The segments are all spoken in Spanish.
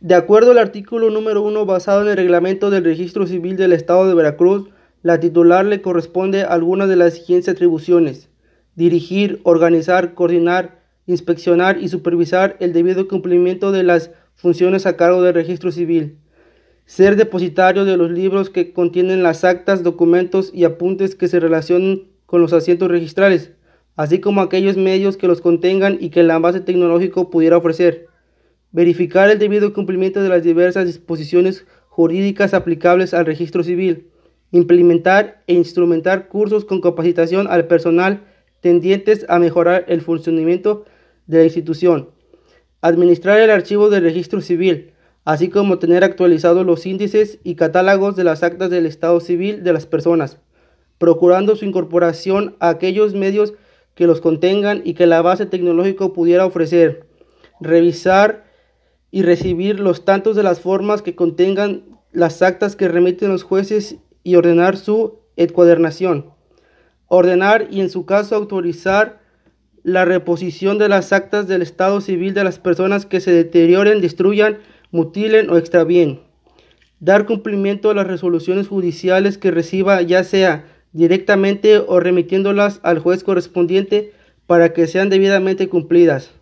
De acuerdo al artículo número 1 basado en el reglamento del registro civil del Estado de Veracruz, la titular le corresponde algunas de las siguientes atribuciones. Dirigir, organizar, coordinar, inspeccionar y supervisar el debido cumplimiento de las funciones a cargo del registro civil. Ser depositario de los libros que contienen las actas, documentos y apuntes que se relacionen con los asientos registrales, así como aquellos medios que los contengan y que la base tecnológico pudiera ofrecer verificar el debido cumplimiento de las diversas disposiciones jurídicas aplicables al registro civil, implementar e instrumentar cursos con capacitación al personal tendientes a mejorar el funcionamiento de la institución, administrar el archivo del registro civil, así como tener actualizados los índices y catálogos de las actas del estado civil de las personas, procurando su incorporación a aquellos medios que los contengan y que la base tecnológica pudiera ofrecer, revisar y recibir los tantos de las formas que contengan las actas que remiten los jueces y ordenar su encuadernación. Ordenar y en su caso autorizar la reposición de las actas del estado civil de las personas que se deterioren, destruyan, mutilen o extravíen. Dar cumplimiento a las resoluciones judiciales que reciba ya sea directamente o remitiéndolas al juez correspondiente para que sean debidamente cumplidas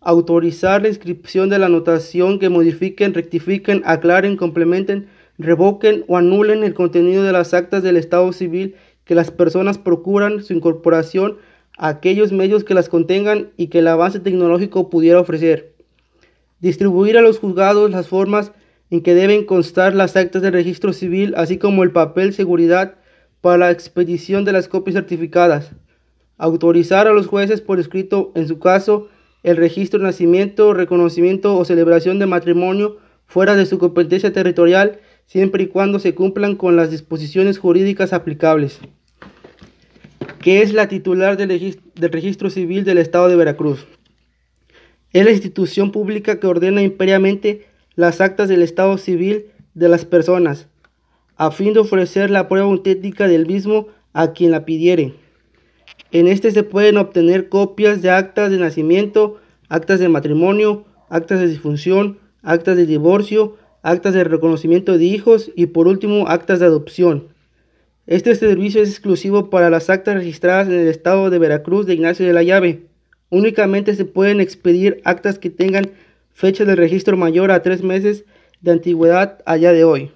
autorizar la inscripción de la anotación que modifiquen, rectifiquen, aclaren, complementen, revoquen o anulen el contenido de las actas del Estado civil que las personas procuran su incorporación a aquellos medios que las contengan y que el avance tecnológico pudiera ofrecer. Distribuir a los juzgados las formas en que deben constar las actas del registro civil, así como el papel seguridad para la expedición de las copias certificadas. Autorizar a los jueces por escrito, en su caso, el registro de nacimiento, reconocimiento o celebración de matrimonio fuera de su competencia territorial, siempre y cuando se cumplan con las disposiciones jurídicas aplicables. ¿Qué es la titular del registro, civil del Estado de Veracruz? Es la institución pública que ordena imperiamente las actas del Estado civil de las personas, a fin de ofrecer la prueba auténtica del mismo a quien la pidiere. En este se pueden obtener copias de actas de nacimiento, actas de matrimonio, actas de disfunción, actas de divorcio, actas de reconocimiento de hijos y por último actas de adopción. Este servicio es exclusivo para las actas registradas en el estado de Veracruz de Ignacio de la Llave. Únicamente se pueden expedir actas que tengan fecha de registro mayor a tres meses de antigüedad allá de hoy.